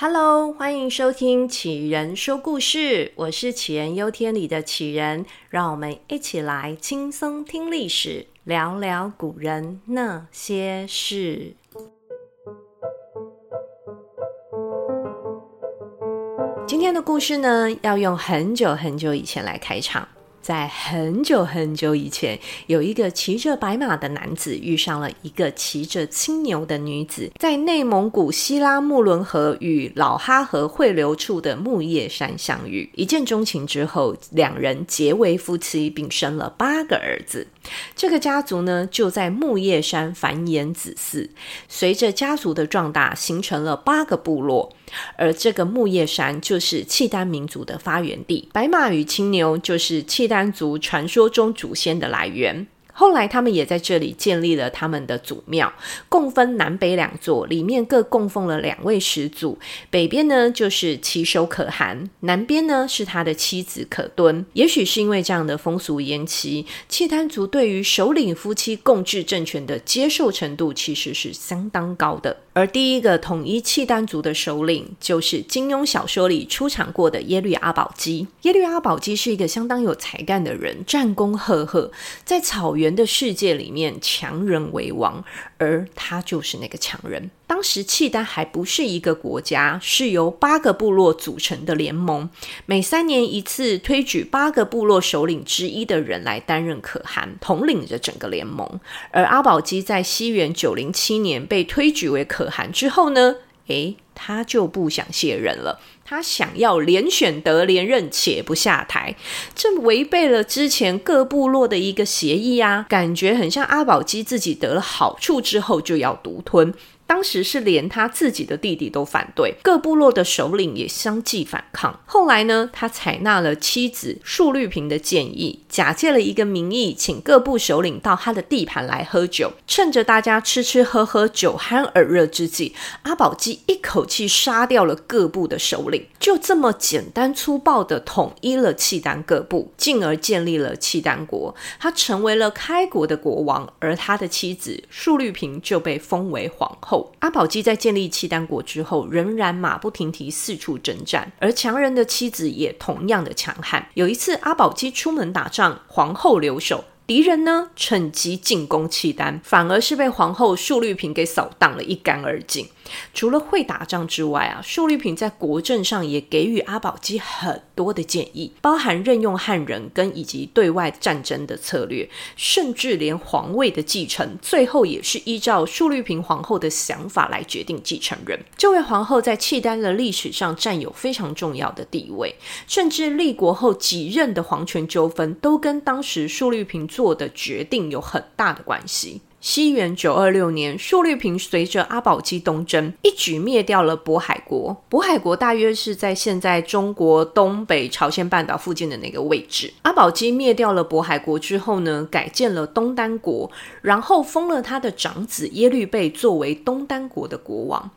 Hello，欢迎收听杞人说故事，我是杞人忧天里的杞人，让我们一起来轻松听历史，聊聊古人那些事。今天的故事呢，要用很久很久以前来开场。在很久很久以前，有一个骑着白马的男子遇上了一个骑着青牛的女子，在内蒙古锡拉木伦河与老哈河汇流处的木叶山相遇，一见钟情之后，两人结为夫妻，并生了八个儿子。这个家族呢，就在木叶山繁衍子嗣，随着家族的壮大，形成了八个部落。而这个木叶山就是契丹民族的发源地，白马与青牛就是契丹族传说中祖先的来源。后来，他们也在这里建立了他们的祖庙，共分南北两座，里面各供奉了两位始祖。北边呢，就是其手可汗，南边呢，是他的妻子可敦。也许是因为这样的风俗沿袭，契丹族对于首领夫妻共治政权的接受程度其实是相当高的。而第一个统一契丹族的首领，就是金庸小说里出场过的耶律阿保机。耶律阿保机是一个相当有才干的人，战功赫赫，在草原的世界里面，强人为王，而他就是那个强人。当时契丹还不是一个国家，是由八个部落组成的联盟，每三年一次推举八个部落首领之一的人来担任可汗，统领着整个联盟。而阿保机在西元九零七年被推举为可汗之后呢，诶，他就不想卸任了。他想要连选得连任，且不下台，这违背了之前各部落的一个协议啊，感觉很像阿保机自己得了好处之后就要独吞。当时是连他自己的弟弟都反对，各部落的首领也相继反抗。后来呢，他采纳了妻子述律平的建议，假借了一个名义，请各部首领到他的地盘来喝酒。趁着大家吃吃喝喝、酒酣耳热之际，阿保机一口气杀掉了各部的首领，就这么简单粗暴的统一了契丹各部，进而建立了契丹国。他成为了开国的国王，而他的妻子述律平就被封为皇后。阿保机在建立契丹国之后，仍然马不停蹄四处征战，而强人的妻子也同样的强悍。有一次，阿保机出门打仗，皇后留守。敌人呢，趁机进攻契丹，反而是被皇后述律平给扫荡了一干二净。除了会打仗之外啊，述律平在国政上也给予阿保机很多的建议，包含任用汉人跟以及对外战争的策略，甚至连皇位的继承，最后也是依照述律平皇后的想法来决定继承人。这位皇后在契丹的历史上占有非常重要的地位，甚至立国后几任的皇权纠纷都跟当时述律平做的决定有很大的关系。西元九二六年，述律平随着阿保机东征，一举灭掉了渤海国。渤海国大约是在现在中国东北朝鲜半岛附近的那个位置。阿保机灭掉了渤海国之后呢，改建了东丹国，然后封了他的长子耶律倍作为东丹国的国王。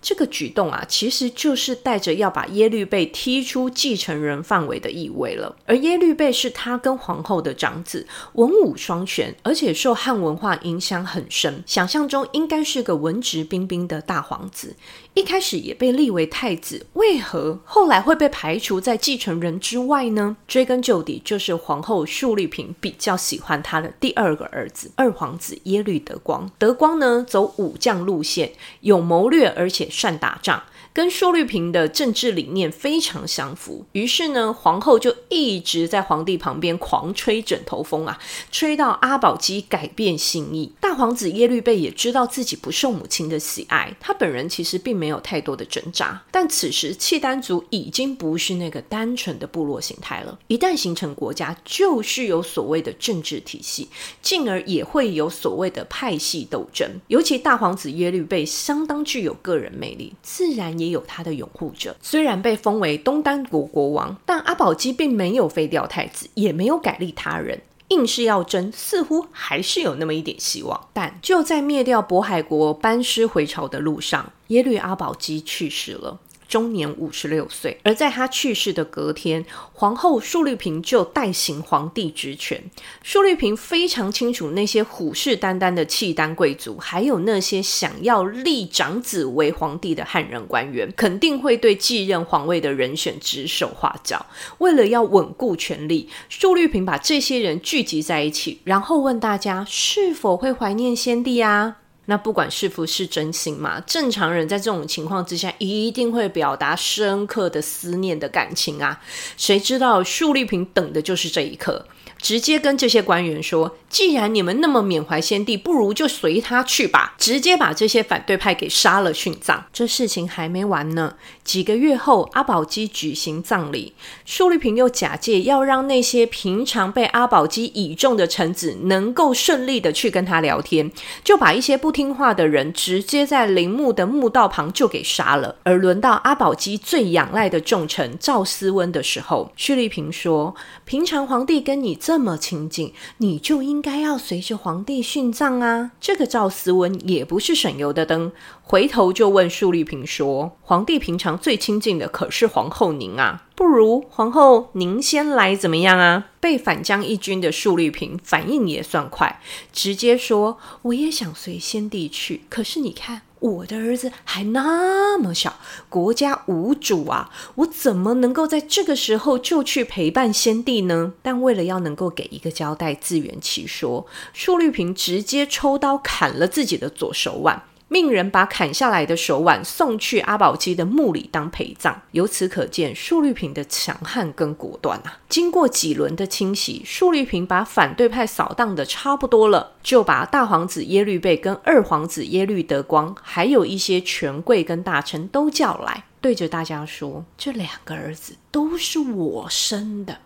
这个举动啊，其实就是带着要把耶律倍踢出继承人范围的意味了。而耶律倍是他跟皇后的长子，文武双全，而且受汉文化影响很深，想象中应该是个文质彬彬的大皇子。一开始也被立为太子，为何后来会被排除在继承人之外呢？追根究底，就是皇后述律平比较喜欢他的第二个儿子二皇子耶律德光。德光呢，走武将路线，有谋略，而且善打仗。跟述律平的政治理念非常相符，于是呢，皇后就一直在皇帝旁边狂吹枕头风啊，吹到阿保机改变心意。大皇子耶律倍也知道自己不受母亲的喜爱，他本人其实并没有太多的挣扎。但此时契丹族已经不是那个单纯的部落形态了，一旦形成国家，就是有所谓的政治体系，进而也会有所谓的派系斗争。尤其大皇子耶律倍相当具有个人魅力，自然也。有他的拥护者，虽然被封为东丹国国王，但阿保机并没有废掉太子，也没有改立他人，硬是要争，似乎还是有那么一点希望。但就在灭掉渤海国、班师回朝的路上，耶律阿保机去世了。终年五十六岁。而在他去世的隔天，皇后述律平就代行皇帝职权。述律平非常清楚，那些虎视眈眈的契丹贵族，还有那些想要立长子为皇帝的汉人官员，肯定会对继任皇位的人选指手画脚。为了要稳固权力，述律平把这些人聚集在一起，然后问大家是否会怀念先帝啊？那不管是不是真心嘛，正常人在这种情况之下，一定会表达深刻的思念的感情啊。谁知道树立平等的就是这一刻。直接跟这些官员说：“既然你们那么缅怀先帝，不如就随他去吧。”直接把这些反对派给杀了殉葬。这事情还没完呢。几个月后，阿保机举行葬礼，述律平又假借要让那些平常被阿保机倚重的臣子能够顺利的去跟他聊天，就把一些不听话的人直接在陵墓的墓道旁就给杀了。而轮到阿保机最仰赖的重臣赵思温的时候，述律平说：“平常皇帝跟你。”这么亲近，你就应该要随着皇帝殉葬啊！这个赵思温也不是省油的灯，回头就问述律平说：“皇帝平常最亲近的可是皇后您啊，不如皇后您先来怎么样啊？”被反将一军的述律平反应也算快，直接说：“我也想随先帝去，可是你看。”我的儿子还那么小，国家无主啊，我怎么能够在这个时候就去陪伴先帝呢？但为了要能够给一个交代，自圆其说，束律平直接抽刀砍了自己的左手腕。命人把砍下来的手腕送去阿保机的墓里当陪葬。由此可见，述律平的强悍跟果断啊！经过几轮的清洗，述律平把反对派扫荡的差不多了，就把大皇子耶律倍跟二皇子耶律德光，还有一些权贵跟大臣都叫来，对着大家说：“这两个儿子都是我生的，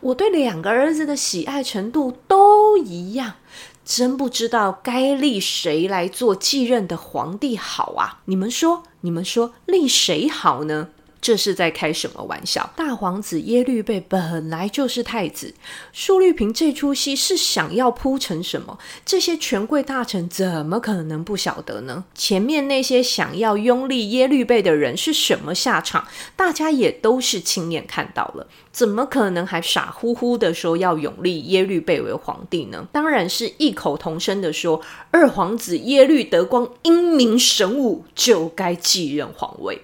我对两个儿子的喜爱程度都一样。”真不知道该立谁来做继任的皇帝好啊！你们说，你们说立谁好呢？这是在开什么玩笑？大皇子耶律倍本来就是太子，述律平这出戏是想要铺成什么？这些权贵大臣怎么可能不晓得呢？前面那些想要拥立耶律倍的人是什么下场？大家也都是亲眼看到了，怎么可能还傻乎乎的说要拥立耶律倍为皇帝呢？当然是异口同声的说，二皇子耶律德光英明神武，就该继任皇位。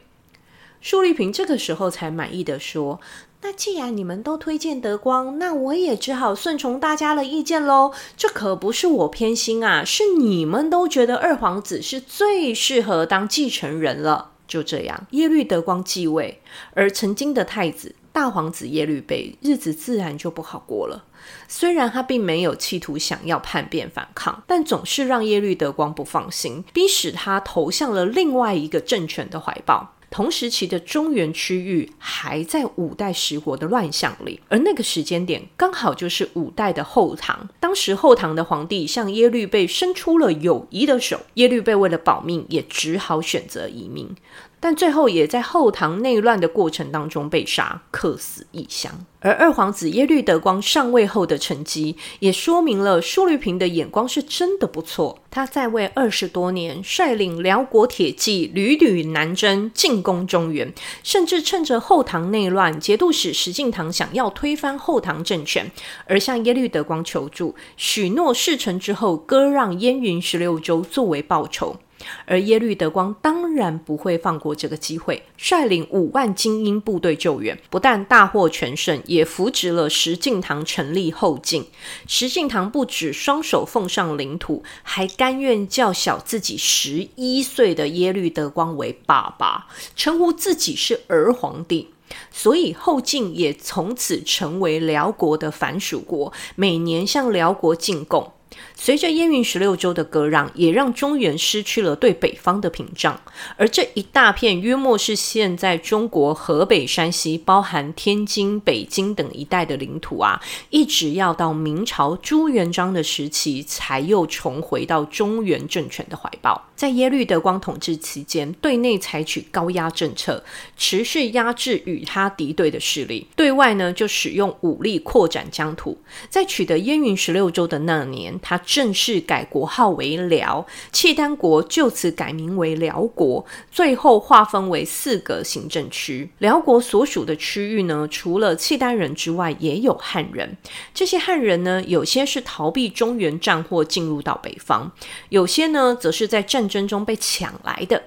述律平这个时候才满意的说：“那既然你们都推荐德光，那我也只好顺从大家的意见喽。这可不是我偏心啊，是你们都觉得二皇子是最适合当继承人了。就这样，耶律德光继位，而曾经的太子大皇子耶律倍日子自然就不好过了。虽然他并没有企图想要叛变反抗，但总是让耶律德光不放心，逼使他投向了另外一个政权的怀抱。”同时期的中原区域还在五代十国的乱象里，而那个时间点刚好就是五代的后唐。当时后唐的皇帝向耶律倍伸出了友谊的手，耶律倍为了保命，也只好选择移民。但最后也在后唐内乱的过程当中被杀，客死异乡。而二皇子耶律德光上位后的成绩，也说明了述律平的眼光是真的不错。他在位二十多年，率领辽国铁骑屡屡南征，进攻中原，甚至趁着后唐内乱，节度使石敬瑭想要推翻后唐政权，而向耶律德光求助，许诺事成之后割让燕云十六州作为报酬。而耶律德光当然不会放过这个机会，率领五万精英部队救援，不但大获全胜，也扶植了石敬瑭成立后晋。石敬瑭不止双手奉上领土，还甘愿叫小自己十一岁的耶律德光为爸爸，称呼自己是儿皇帝。所以后晋也从此成为辽国的藩属国，每年向辽国进贡。随着燕云十六州的割让，也让中原失去了对北方的屏障。而这一大片约莫是现在中国河北、山西，包含天津、北京等一带的领土啊，一直要到明朝朱元璋的时期，才又重回到中原政权的怀抱。在耶律德光统治期间，对内采取高压政策，持续压制与他敌对的势力；对外呢，就使用武力扩展疆土。在取得燕云十六州的那年，他正式改国号为辽，契丹国就此改名为辽国，最后划分为四个行政区。辽国所属的区域呢，除了契丹人之外，也有汉人。这些汉人呢，有些是逃避中原战祸进入到北方，有些呢，则是在战争中被抢来的。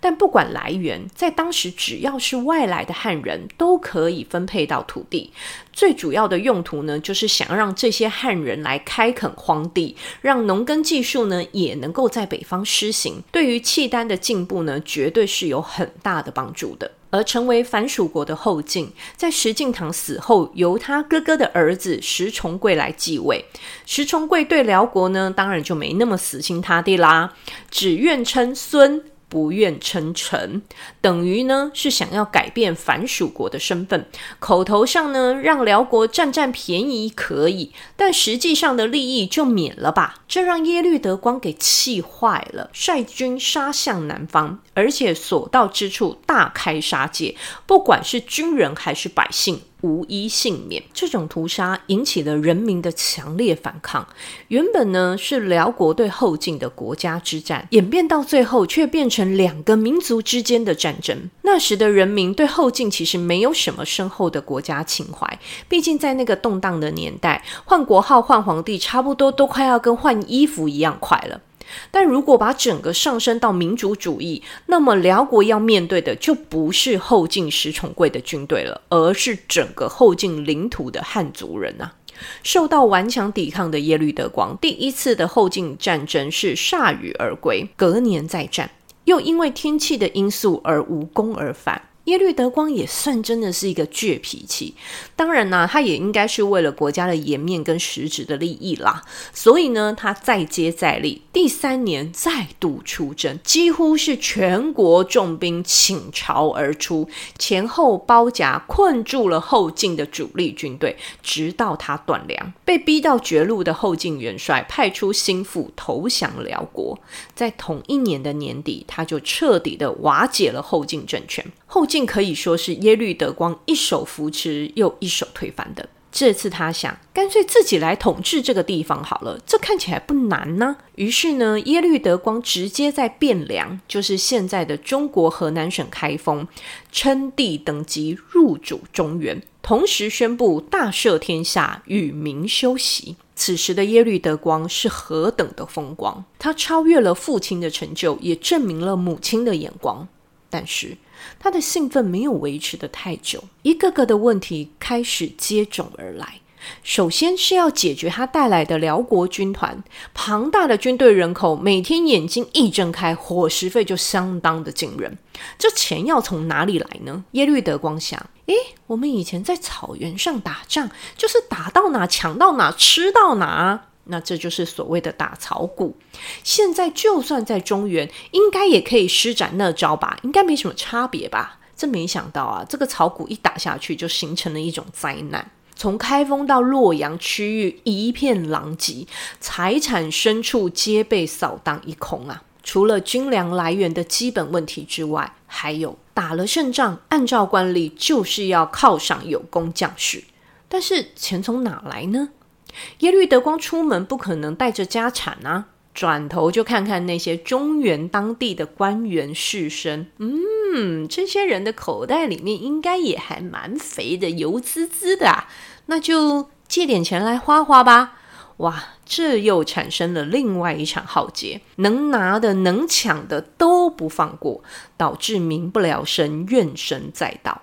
但不管来源，在当时只要是外来的汉人都可以分配到土地。最主要的用途呢，就是想要让这些汉人来开垦荒地，让农耕技术呢也能够在北方施行。对于契丹的进步呢，绝对是有很大的帮助的。而成为藩属国的后晋，在石敬瑭死后，由他哥哥的儿子石重贵来继位。石重贵对辽国呢，当然就没那么死心塌地啦，只愿称孙。不愿称臣，等于呢是想要改变藩属国的身份。口头上呢让辽国占占便宜可以，但实际上的利益就免了吧。这让耶律德光给气坏了，率军杀向南方，而且所到之处大开杀戒，不管是军人还是百姓。无一幸免。这种屠杀引起了人民的强烈反抗。原本呢是辽国对后晋的国家之战，演变到最后却变成两个民族之间的战争。那时的人民对后晋其实没有什么深厚的国家情怀，毕竟在那个动荡的年代，换国号、换皇帝，差不多都快要跟换衣服一样快了。但如果把整个上升到民族主义，那么辽国要面对的就不是后晋石重贵的军队了，而是整个后晋领土的汉族人啊！受到顽强抵抗的耶律德光，第一次的后晋战争是铩羽而归，隔年再战，又因为天气的因素而无功而返。耶律德光也算真的是一个倔脾气，当然呢，他也应该是为了国家的颜面跟实质的利益啦。所以呢，他再接再厉，第三年再度出征，几乎是全国重兵倾巢而出，前后包夹，困住了后晋的主力军队，直到他断粮。被逼到绝路的后晋元帅派出心腹投降辽国，在同一年的年底，他就彻底的瓦解了后晋政权。后晋可以说是耶律德光一手扶持又一手推翻的。这次他想，干脆自己来统治这个地方好了，这看起来不难呢。于是呢，耶律德光直接在汴梁，就是现在的中国河南省开封，称帝登基，入主中原，同时宣布大赦天下，与民休息。此时的耶律德光是何等的风光，他超越了父亲的成就，也证明了母亲的眼光。但是，他的兴奋没有维持得太久，一个个的问题开始接踵而来。首先是要解决他带来的辽国军团，庞大的军队人口，每天眼睛一睁开，伙食费就相当的惊人。这钱要从哪里来呢？耶律德光想，诶，我们以前在草原上打仗，就是打到哪抢到哪，吃到哪。那这就是所谓的打草谷。现在就算在中原，应该也可以施展那招吧？应该没什么差别吧？这没想到啊，这个草谷一打下去，就形成了一种灾难。从开封到洛阳区域一片狼藉，财产牲畜皆被扫荡一空啊！除了军粮来源的基本问题之外，还有打了胜仗，按照惯例就是要犒赏有功将士，但是钱从哪来呢？耶律德光出门不可能带着家产啊，转头就看看那些中原当地的官员士绅，嗯，这些人的口袋里面应该也还蛮肥的，油滋滋的啊，那就借点钱来花花吧。哇，这又产生了另外一场浩劫，能拿的、能抢的都不放过，导致民不聊生，怨声载道。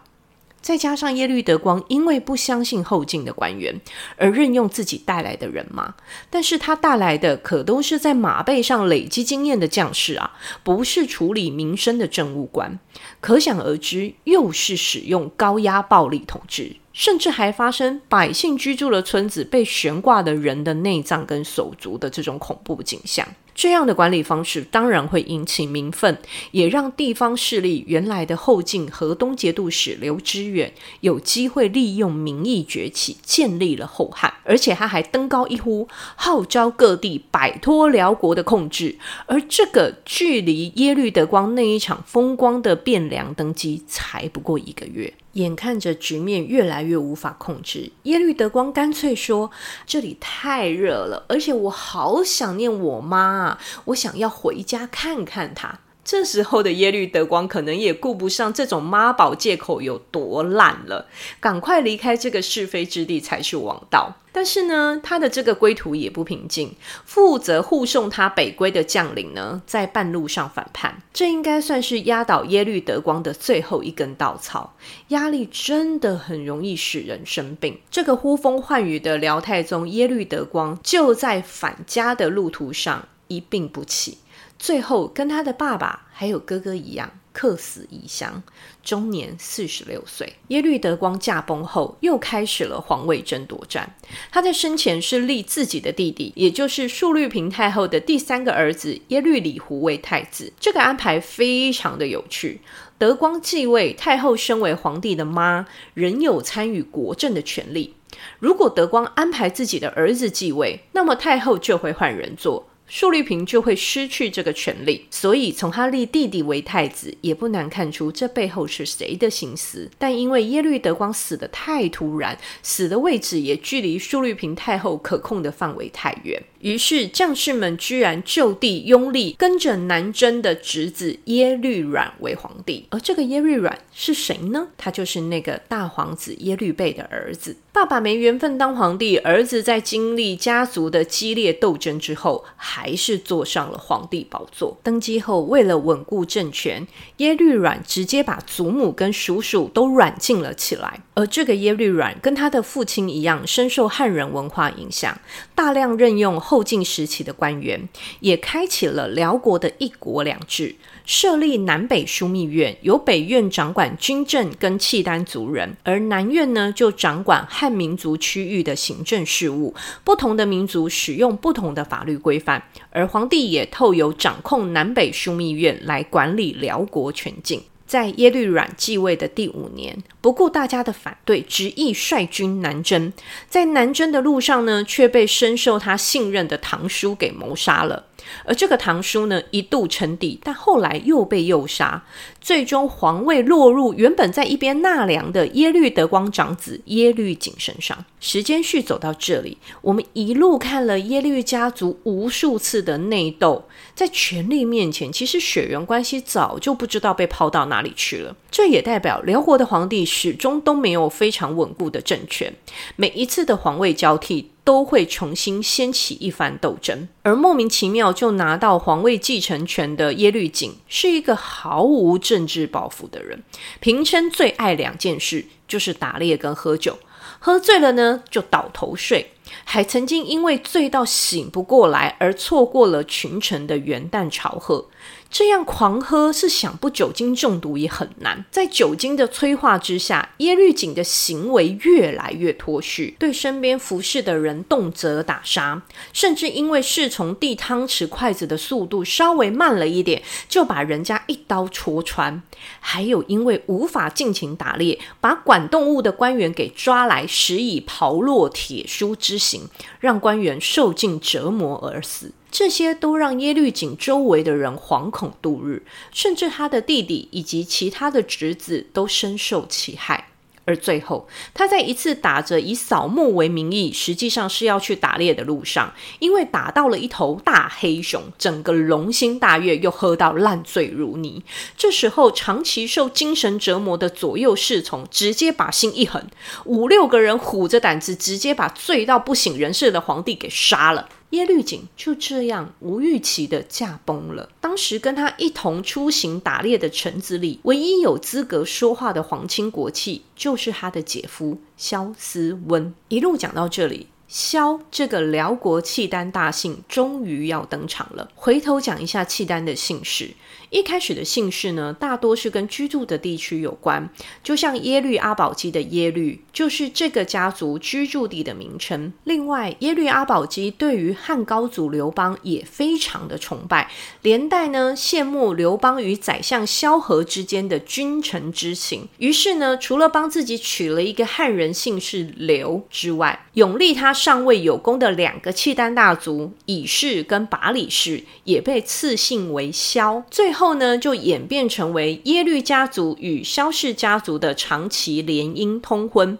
再加上耶律德光因为不相信后晋的官员，而任用自己带来的人马，但是他带来的可都是在马背上累积经验的将士啊，不是处理民生的政务官，可想而知，又是使用高压暴力统治。甚至还发生百姓居住的村子被悬挂的人的内脏跟手足的这种恐怖景象。这样的管理方式当然会引起民愤，也让地方势力原来的后晋河东节度使刘知远有机会利用民意崛起，建立了后汉。而且他还登高一呼，号召各地摆脱辽国的控制。而这个距离耶律德光那一场风光的汴梁登基才不过一个月。眼看着局面越来越无法控制，耶律德光干脆说：“这里太热了，而且我好想念我妈啊，我想要回家看看她。”这时候的耶律德光可能也顾不上这种妈宝借口有多烂了，赶快离开这个是非之地才是王道。但是呢，他的这个归途也不平静，负责护送他北归的将领呢，在半路上反叛，这应该算是压倒耶律德光的最后一根稻草。压力真的很容易使人生病。这个呼风唤雨的辽太宗耶律德光，就在返家的路途上一病不起。最后，跟他的爸爸还有哥哥一样，客死异乡，终年四十六岁。耶律德光驾崩后，又开始了皇位争夺战。他在生前是立自己的弟弟，也就是述律平太后的第三个儿子耶律里胡为太子。这个安排非常的有趣。德光继位，太后身为皇帝的妈，仍有参与国政的权利。如果德光安排自己的儿子继位，那么太后就会换人做。述律平就会失去这个权利，所以从他立弟弟为太子，也不难看出这背后是谁的心思。但因为耶律德光死得太突然，死的位置也距离述律平太后可控的范围太远。于是将士们居然就地拥立跟着南征的侄子耶律阮为皇帝，而这个耶律阮是谁呢？他就是那个大皇子耶律倍的儿子。爸爸没缘分当皇帝，儿子在经历家族的激烈斗争之后，还是坐上了皇帝宝座。登基后，为了稳固政权，耶律阮直接把祖母跟叔叔都软禁了起来。而这个耶律阮跟他的父亲一样，深受汉人文化影响，大量任用后晋时期的官员，也开启了辽国的一国两制，设立南北枢密院，由北院掌管军政跟契丹族人，而南院呢就掌管汉民族区域的行政事务。不同的民族使用不同的法律规范，而皇帝也透由掌控南北枢密院来管理辽国全境。在耶律阮继位的第五年，不顾大家的反对，执意率军南征。在南征的路上呢，却被深受他信任的堂叔给谋杀了。而这个堂叔呢，一度称帝，但后来又被诱杀，最终皇位落入原本在一边纳凉的耶律德光长子耶律璟身上。时间序走到这里，我们一路看了耶律家族无数次的内斗，在权力面前，其实血缘关系早就不知道被抛到哪里去了。这也代表辽国的皇帝始终都没有非常稳固的政权，每一次的皇位交替，都会重新掀起一番斗争，而莫名其妙就拿到皇位继承权的耶律璟是一个毫无政治抱负的人，平生最爱两件事，就是打猎跟喝酒，喝醉了呢就倒头睡，还曾经因为醉到醒不过来而错过了群臣的元旦朝贺。这样狂喝是想不酒精中毒也很难。在酒精的催化之下，耶律璟的行为越来越脱序，对身边服侍的人动辄打杀，甚至因为侍从递汤匙筷子的速度稍微慢了一点，就把人家一刀戳穿。还有因为无法尽情打猎，把管动物的官员给抓来，施以炮烙铁书之刑，让官员受尽折磨而死。这些都让耶律璟周围的人惶恐度日，甚至他的弟弟以及其他的侄子都深受其害。而最后，他在一次打着以扫墓为名义，实际上是要去打猎的路上，因为打到了一头大黑熊，整个龙心大悦，又喝到烂醉如泥。这时候，长期受精神折磨的左右侍从直接把心一横，五六个人虎着胆子，直接把醉到不省人事的皇帝给杀了。耶律璟就这样无预期的驾崩了。当时跟他一同出行打猎的臣子里，唯一有资格说话的皇亲国戚，就是他的姐夫萧思温。一路讲到这里。萧这个辽国契丹大姓终于要登场了。回头讲一下契丹的姓氏，一开始的姓氏呢，大多是跟居住的地区有关，就像耶律阿保机的耶律，就是这个家族居住地的名称。另外，耶律阿保机对于汉高祖刘邦也非常的崇拜，连带呢羡慕刘邦与宰相萧何之间的君臣之情。于是呢，除了帮自己取了一个汉人姓氏刘之外，永立他。上位有功的两个契丹大族乙氏跟拔里氏也被赐姓为萧，最后呢就演变成为耶律家族与萧氏家族的长期联姻通婚。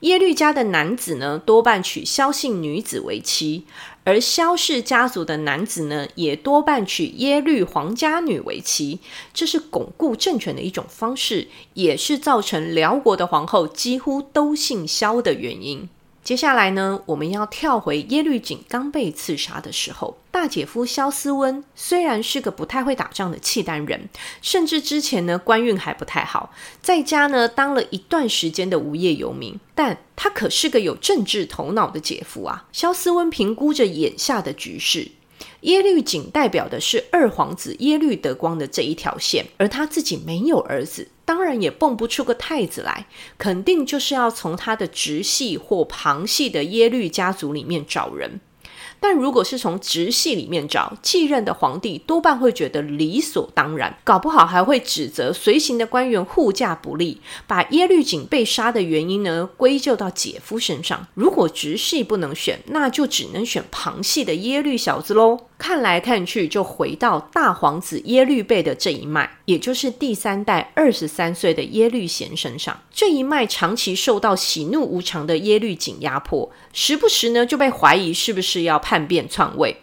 耶律家的男子呢多半娶萧姓女子为妻，而萧氏家族的男子呢也多半娶耶律皇家女为妻，这是巩固政权的一种方式，也是造成辽国的皇后几乎都姓萧的原因。接下来呢，我们要跳回耶律璟刚被刺杀的时候，大姐夫萧思温虽然是个不太会打仗的契丹人，甚至之前呢官运还不太好，在家呢当了一段时间的无业游民，但他可是个有政治头脑的姐夫啊。萧思温评估着眼下的局势。耶律璟代表的是二皇子耶律德光的这一条线，而他自己没有儿子，当然也蹦不出个太子来，肯定就是要从他的直系或旁系的耶律家族里面找人。但如果是从直系里面找继任的皇帝，多半会觉得理所当然，搞不好还会指责随行的官员护驾不力，把耶律璟被杀的原因呢归咎到姐夫身上。如果直系不能选，那就只能选旁系的耶律小子喽。看来看去，就回到大皇子耶律倍的这一脉，也就是第三代二十三岁的耶律贤身上。这一脉长期受到喜怒无常的耶律璟压迫，时不时呢就被怀疑是不是要叛变篡位。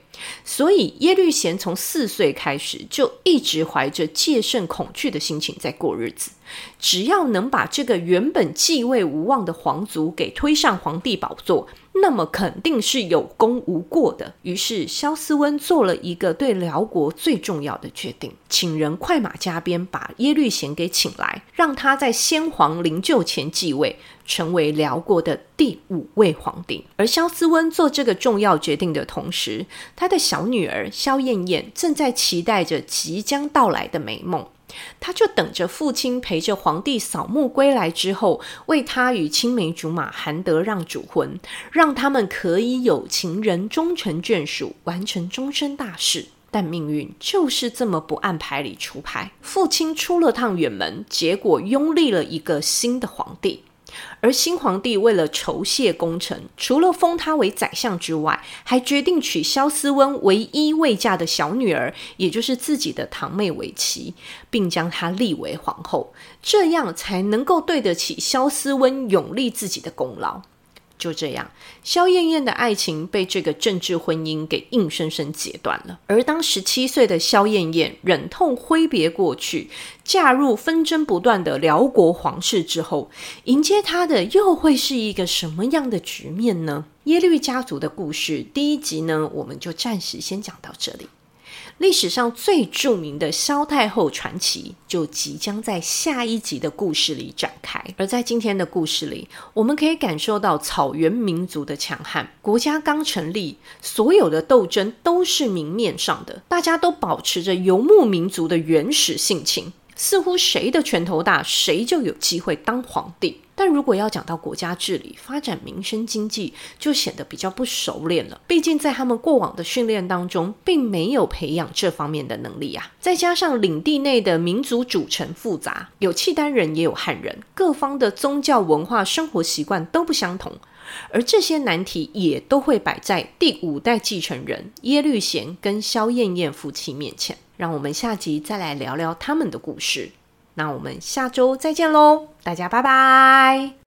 所以耶律贤从四岁开始就一直怀着戒慎恐惧的心情在过日子。只要能把这个原本继位无望的皇族给推上皇帝宝座，那么肯定是有功无过的。于是萧思温做了一个对辽国最重要的决定，请人快马加鞭把耶律贤给请来，让他在先皇灵柩前继位，成为辽国的第五位皇帝。而萧思温做这个重要决定的同时，他的小女儿萧燕燕正在期待着即将到来的美梦。他就等着父亲陪着皇帝扫墓归来之后，为他与青梅竹马韩德让主婚，让他们可以有情人终成眷属，完成终身大事。但命运就是这么不按牌理出牌，父亲出了趟远门，结果拥立了一个新的皇帝。而新皇帝为了酬谢功臣，除了封他为宰相之外，还决定娶萧思温唯一未嫁的小女儿，也就是自己的堂妹为妻，并将她立为皇后，这样才能够对得起萧思温永立自己的功劳。就这样，萧燕燕的爱情被这个政治婚姻给硬生生截断了。而当十七岁的萧燕燕忍痛挥别过去，嫁入纷争不断的辽国皇室之后，迎接她的又会是一个什么样的局面呢？耶律家族的故事第一集呢，我们就暂时先讲到这里。历史上最著名的萧太后传奇，就即将在下一集的故事里展开。而在今天的故事里，我们可以感受到草原民族的强悍。国家刚成立，所有的斗争都是明面上的，大家都保持着游牧民族的原始性情，似乎谁的拳头大，谁就有机会当皇帝。但如果要讲到国家治理、发展民生经济，就显得比较不熟练了。毕竟在他们过往的训练当中，并没有培养这方面的能力啊。再加上领地内的民族组成复杂，有契丹人，也有汉人，各方的宗教文化、生活习惯都不相同，而这些难题也都会摆在第五代继承人耶律贤跟萧燕燕夫妻面前。让我们下集再来聊聊他们的故事。那我们下周再见喽，大家拜拜。